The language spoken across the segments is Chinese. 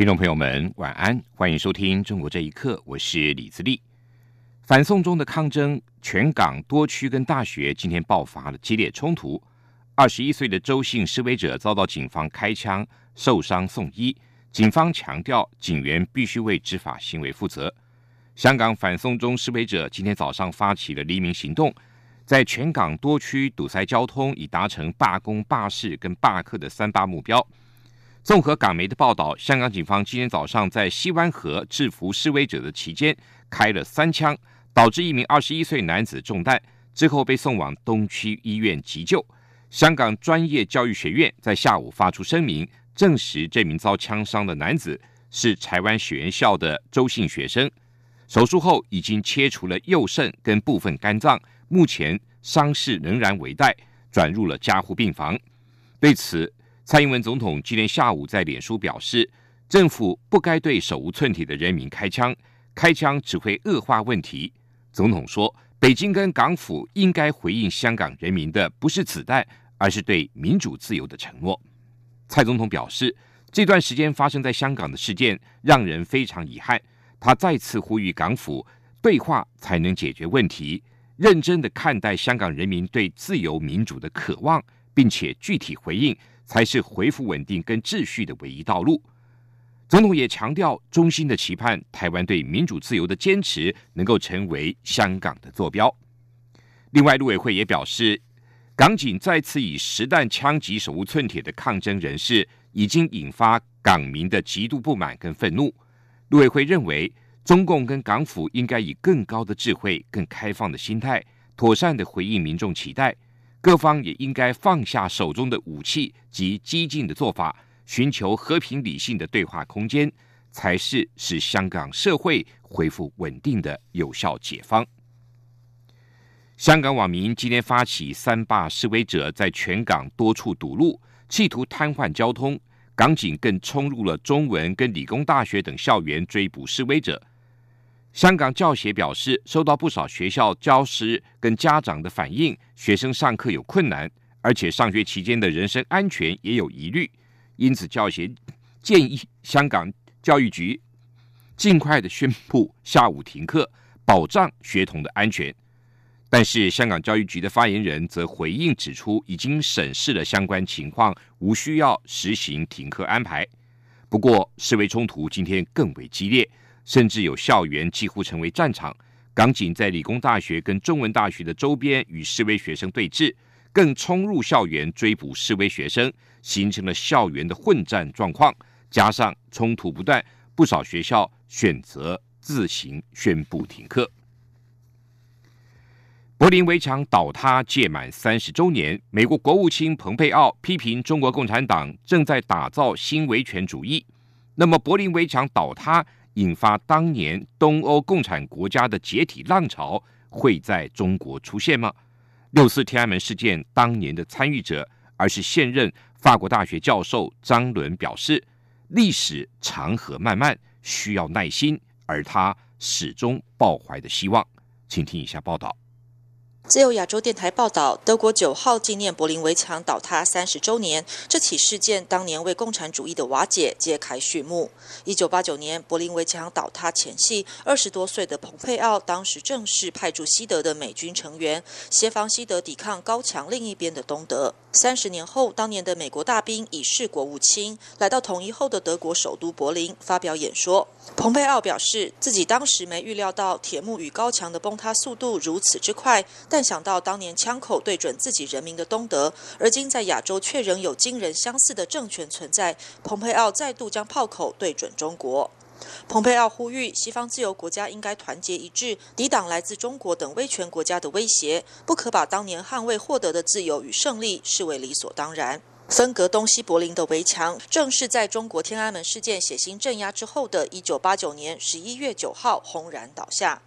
听众朋友们，晚安，欢迎收听《中国这一刻》，我是李自立。反送中的抗争，全港多区跟大学今天爆发了激烈冲突。二十一岁的周姓示威者遭到警方开枪，受伤送医。警方强调，警员必须为执法行为负责。香港反送中示威者今天早上发起了黎明行动，在全港多区堵塞交通，以达成罢工、罢市跟罢课的三大目标。综合港媒的报道，香港警方今天早上在西湾河制服示威者的期间开了三枪，导致一名二十一岁男子中弹，之后被送往东区医院急救。香港专业教育学院在下午发出声明，证实这名遭枪伤的男子是台湾学院校的周姓学生，手术后已经切除了右肾跟部分肝脏，目前伤势仍然危殆，转入了加护病房。对此，蔡英文总统今天下午在脸书表示，政府不该对手无寸铁的人民开枪，开枪只会恶化问题。总统说，北京跟港府应该回应香港人民的不是子弹，而是对民主自由的承诺。蔡总统表示，这段时间发生在香港的事件让人非常遗憾。他再次呼吁港府对话才能解决问题，认真的看待香港人民对自由民主的渴望，并且具体回应。才是恢复稳定跟秩序的唯一道路。总统也强调，衷心的期盼台湾对民主自由的坚持能够成为香港的坐标。另外，陆委会也表示，港警再次以实弹枪击手无寸铁的抗争人士，已经引发港民的极度不满跟愤怒。陆委会认为，中共跟港府应该以更高的智慧、更开放的心态，妥善的回应民众期待。各方也应该放下手中的武器及激进的做法，寻求和平理性的对话空间，才是使香港社会恢复稳定的有效解方。香港网民今天发起三罢示威者在全港多处堵路，企图瘫痪交通，港警更冲入了中文跟理工大学等校园追捕示威者。香港教协表示，收到不少学校教师跟家长的反映，学生上课有困难，而且上学期间的人身安全也有疑虑，因此教协建议香港教育局尽快的宣布下午停课，保障学童的安全。但是，香港教育局的发言人则回应指出，已经审视了相关情况，无需要实行停课安排。不过，示威冲突今天更为激烈。甚至有校园几乎成为战场，港警在理工大学跟中文大学的周边与示威学生对峙，更冲入校园追捕示威学生，形成了校园的混战状况。加上冲突不断，不少学校选择自行宣布停课。柏林围墙倒塌届满三十周年，美国国务卿蓬佩奥批评中国共产党正在打造新维权主义。那么，柏林围墙倒塌？引发当年东欧共产国家的解体浪潮会在中国出现吗？六四天安门事件当年的参与者，而是现任法国大学教授张伦表示，历史长河漫漫，需要耐心，而他始终抱怀的希望。请听以下报道。自由亚洲电台报道，德国九号纪念柏林围墙倒塌三十周年。这起事件当年为共产主义的瓦解揭开序幕。一九八九年柏林围墙倒塌前夕，二十多岁的蓬佩奥当时正是派驻西德的美军成员，协防西德抵抗高墙另一边的东德。三十年后，当年的美国大兵已是国务卿，来到统一后的德国首都柏林发表演说。蓬佩奥表示，自己当时没预料到铁幕与高墙的崩塌速度如此之快，但想到当年枪口对准自己人民的东德，而今在亚洲却仍有惊人相似的政权存在，蓬佩奥再度将炮口对准中国。蓬佩奥呼吁西方自由国家应该团结一致，抵挡来自中国等威权国家的威胁，不可把当年捍卫获得的自由与胜利视为理所当然。分隔东西柏林的围墙，正是在中国天安门事件血腥镇压之后的1989年11月9号轰然倒下。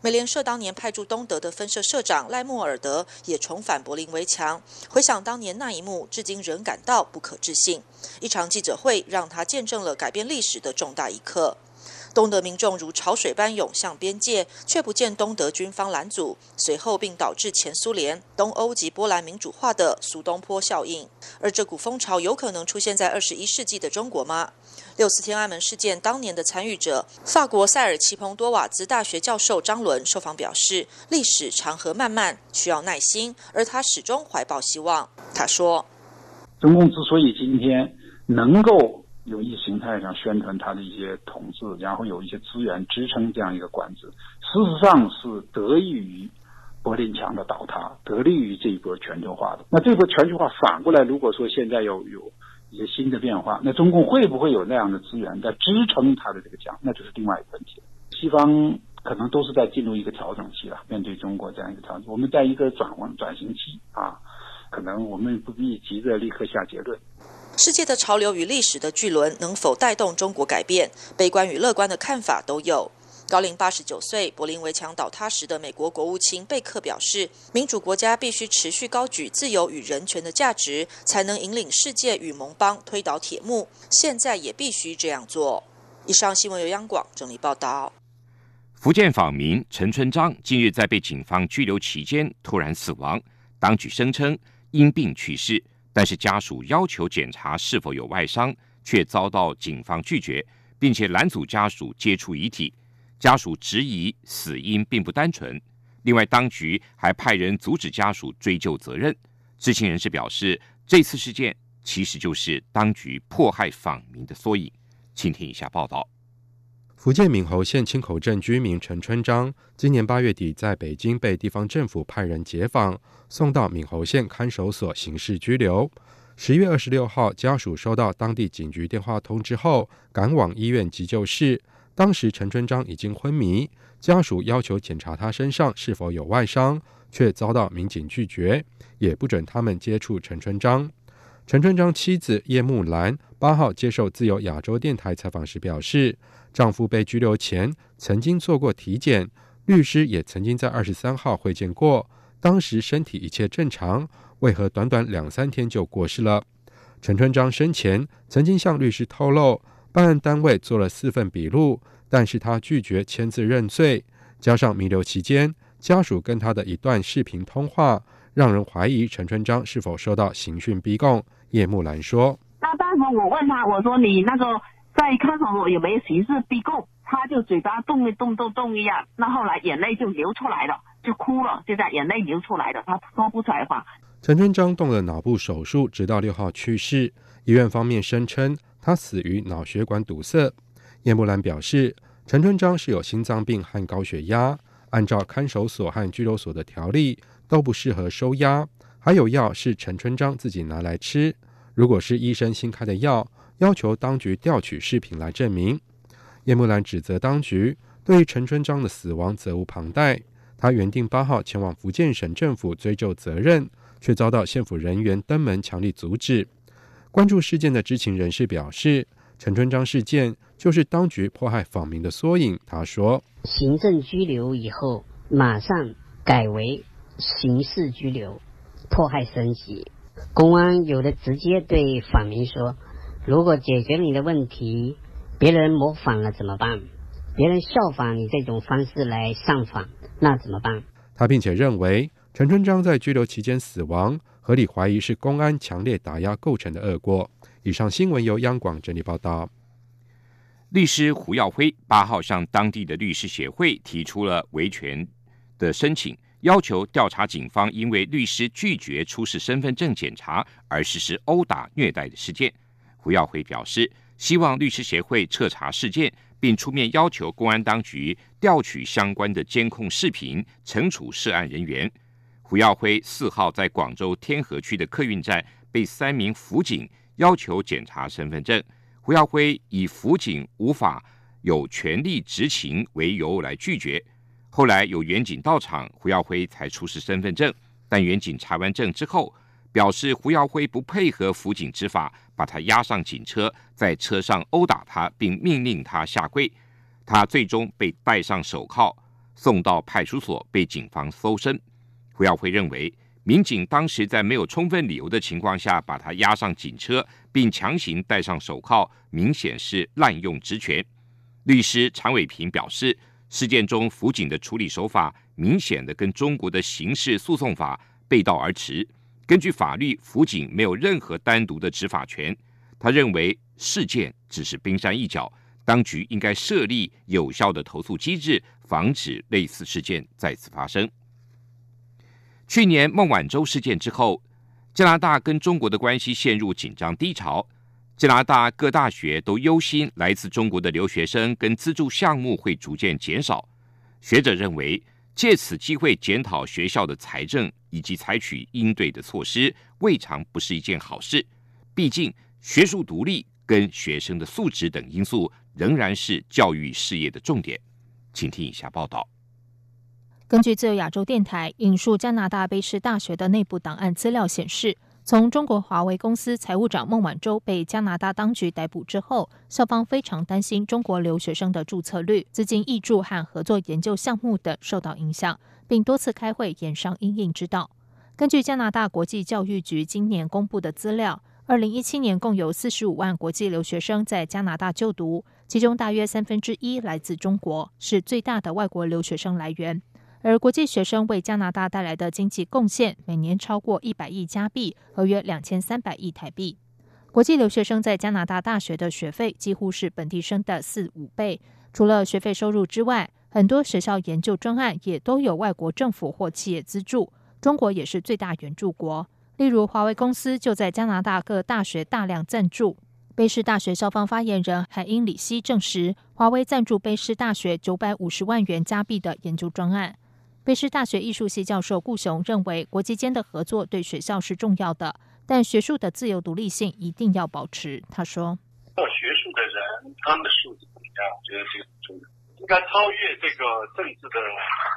美联社当年派驻东德的分社社长赖默尔德也重返柏林围墙，回想当年那一幕，至今仍感到不可置信。一场记者会让他见证了改变历史的重大一刻。东德民众如潮水般涌向边界，却不见东德军方拦阻，随后并导致前苏联、东欧及波兰民主化的苏东坡效应。而这股风潮有可能出现在二十一世纪的中国吗？六四天安门事件当年的参与者，法国塞尔奇蓬多瓦兹大学教授张伦受访表示：“历史长河漫漫，需要耐心，而他始终怀抱希望。”他说：“中共之所以今天能够……”有意识形态上宣传他的一些统治，然后有一些资源支撑这样一个管制，事实上是得益于柏林墙的倒塌，得力于这一波全球化的。那这波全球化反过来，如果说现在有有一些新的变化，那中共会不会有那样的资源在支撑他的这个墙？那就是另外一个问题了。西方可能都是在进入一个调整期了，面对中国这样一个调整，我们在一个转换转型期啊，可能我们不必急着立刻下结论。世界的潮流与历史的巨轮能否带动中国改变？悲观与乐观的看法都有。高龄八十九岁、柏林围墙倒塌时的美国国务卿贝克表示：“民主国家必须持续高举自由与人权的价值，才能引领世界与盟邦推倒铁幕。现在也必须这样做。”以上新闻由央广整理报道。福建访民陈春章近日在被警方拘留期间突然死亡，当局声称因病去世。但是家属要求检查是否有外伤，却遭到警方拒绝，并且拦阻家属接触遗体。家属质疑死因并不单纯。另外，当局还派人阻止家属追究责任。知情人士表示，这次事件其实就是当局迫害访民的缩影。请听以下报道。福建闽侯县青口镇居民陈春章，今年八月底在北京被地方政府派人解访，送到闽侯县看守所刑事拘留。十月二十六号，家属收到当地警局电话通知后，赶往医院急救室。当时陈春章已经昏迷，家属要求检查他身上是否有外伤，却遭到民警拒绝，也不准他们接触陈春章。陈春章妻子叶木兰八号接受自由亚洲电台采访时表示。丈夫被拘留前曾经做过体检，律师也曾经在二十三号会见过，当时身体一切正常，为何短短两三天就过世了？陈春章生前曾经向律师透露，办案单位做了四份笔录，但是他拒绝签字认罪，加上弥留期间家属跟他的一段视频通话，让人怀疑陈春章是否受到刑讯逼供。叶木兰说：“我问他，我说你那个。”在看守所有没有刑事逼供，他就嘴巴动一动动动一样，那后来眼泪就流出来了，就哭了，就在眼泪流出来了，他说不出来话。陈春章动了脑部手术，直到六号去世。医院方面声称他死于脑血管堵塞。叶木兰表示，陈春章是有心脏病和高血压，按照看守所和拘留所的条例都不适合收押，还有药是陈春章自己拿来吃，如果是医生新开的药。要求当局调取视频来证明。叶木兰指责当局对陈春章的死亡责无旁贷。他原定八号前往福建省政府追究责任，却遭到县府人员登门强力阻止。关注事件的知情人士表示，陈春章事件就是当局迫害访民的缩影。他说：“行政拘留以后，马上改为刑事拘留，迫害升级。公安有的直接对访民说。”如果解决你的问题，别人模仿了怎么办？别人效仿你这种方式来上访，那怎么办？他并且认为陈春章在拘留期间死亡，合理怀疑是公安强烈打压构成的恶果。以上新闻由央广整理报道。律师胡耀辉八号向当地的律师协会提出了维权的申请，要求调查警方因为律师拒绝出示身份证检查而实施殴打虐待的事件。胡耀辉表示，希望律师协会彻查事件，并出面要求公安当局调取相关的监控视频，惩处涉案人员。胡耀辉四号在广州天河区的客运站被三名辅警要求检查身份证，胡耀辉以辅警无法有权利执勤为由来拒绝。后来有远警到场，胡耀辉才出示身份证，但远警查完证之后，表示胡耀辉不配合辅警执法，把他押上警车，在车上殴打他，并命令他下跪。他最终被戴上手铐，送到派出所被警方搜身。胡耀辉认为，民警当时在没有充分理由的情况下把他押上警车，并强行戴上手铐，明显是滥用职权。律师常伟平表示，事件中辅警的处理手法明显的跟中国的刑事诉讼法背道而驰。根据法律，辅警没有任何单独的执法权。他认为事件只是冰山一角，当局应该设立有效的投诉机制，防止类似事件再次发生。去年孟晚舟事件之后，加拿大跟中国的关系陷入紧张低潮。加拿大各大学都忧心来自中国的留学生跟资助项目会逐渐减少。学者认为，借此机会检讨学校的财政以及采取应对的措施，未尝不是一件好事。毕竟，学术独立跟学生的素质等因素仍然是教育事业的重点。请听以下报道。根据自由亚洲电台引述加拿大卑诗大学的内部档案资料显示，从中国华为公司财务长孟晚舟被加拿大当局逮捕之后，校方非常担心中国留学生的注册率、资金挹注和合作研究项目等受到影响，并多次开会研商应应之道。根据加拿大国际教育局今年公布的资料，二零一七年共有四十五万国际留学生在加拿大就读，其中大约三分之一来自中国，是最大的外国留学生来源。而国际学生为加拿大带来的经济贡献每年超过一百亿加币，合约两千三百亿台币。国际留学生在加拿大大学的学费几乎是本地生的四五倍。除了学费收入之外，很多学校研究专案也都有外国政府或企业资助。中国也是最大援助国，例如华为公司就在加拿大各大学大量赞助。卑诗大学校方发言人海因里希证实，华为赞助卑诗大学九百五十万元加币的研究专案。北师大学艺术系教授顾雄认为，国际间的合作对学校是重要的，但学术的自由独立性一定要保持。他说：“做学术的人，他们的素质不一样，我觉得这个重要，应该超越这个政治的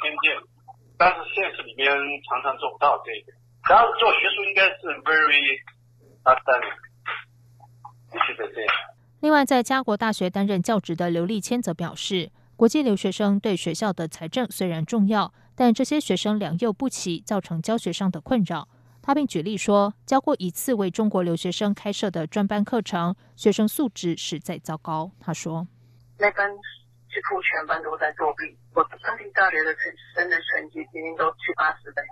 偏见。但是现实里面常常做不到这个。然后做学术应该是 very outstanding，必须得这样。”另外，在加国大学担任教职的刘立谦则表示，国际留学生对学校的财政虽然重要。但这些学生良莠不齐，造成教学上的困扰。他并举例说，教过一次为中国留学生开设的专班课程，学生素质实在糟糕。他说：“那班几乎全班都在作弊，我当地大学的成生的成绩平均都七八十分，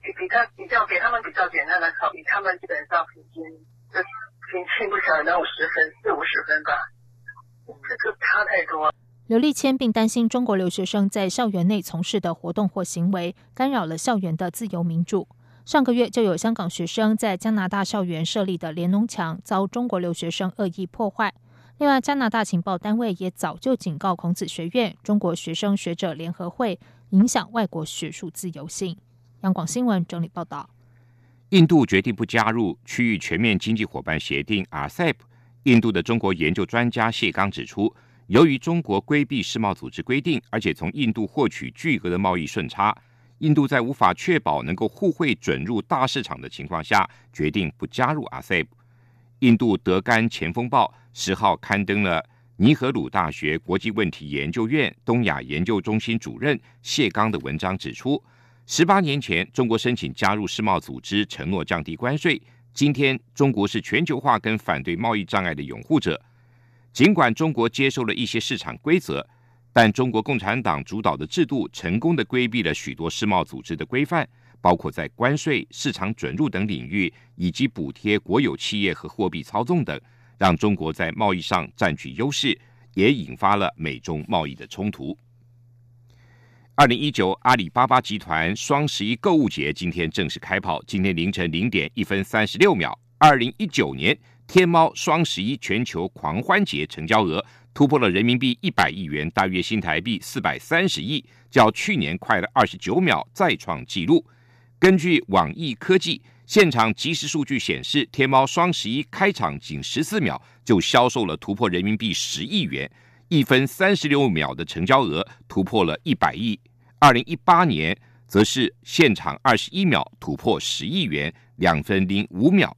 比比较比较给他们比较简单的考，比他们基本上平均就平均不小，能五十分四五十分吧，这个差太多。”刘立谦并担心中国留学生在校园内从事的活动或行为干扰了校园的自由民主。上个月就有香港学生在加拿大校园设立的联农墙遭中国留学生恶意破坏。另外，加拿大情报单位也早就警告孔子学院、中国学生学者联合会影响外国学术自由性。央广新闻整理报道：印度决定不加入区域全面经济伙伴协定 （RCEP）。印度的中国研究专家谢刚指出。由于中国规避世贸组织规定，而且从印度获取巨额的贸易顺差，印度在无法确保能够互惠准入大市场的情况下，决定不加入 RCEP。印度德干前锋报十号刊登了尼赫鲁大学国际问题研究院东亚研究中心主任谢刚的文章，指出，十八年前中国申请加入世贸组织，承诺降低关税。今天，中国是全球化跟反对贸易障碍的拥护者。尽管中国接受了一些市场规则，但中国共产党主导的制度成功的规避了许多世贸组织的规范，包括在关税、市场准入等领域，以及补贴国有企业和货币操纵等，让中国在贸易上占据优势，也引发了美中贸易的冲突。二零一九阿里巴巴集团双十一购物节今天正式开跑，今天凌晨零点一分三十六秒，二零一九年。天猫双十一全球狂欢节成交额突破了人民币一百亿元，大约新台币四百三十亿，较去年快了二十九秒，再创纪录。根据网易科技现场即时数据显示，天猫双十一开场仅十四秒就销售了突破人民币十亿元，一分三十六秒的成交额突破了一百亿。二零一八年则是现场二十一秒突破十亿元，两分零五秒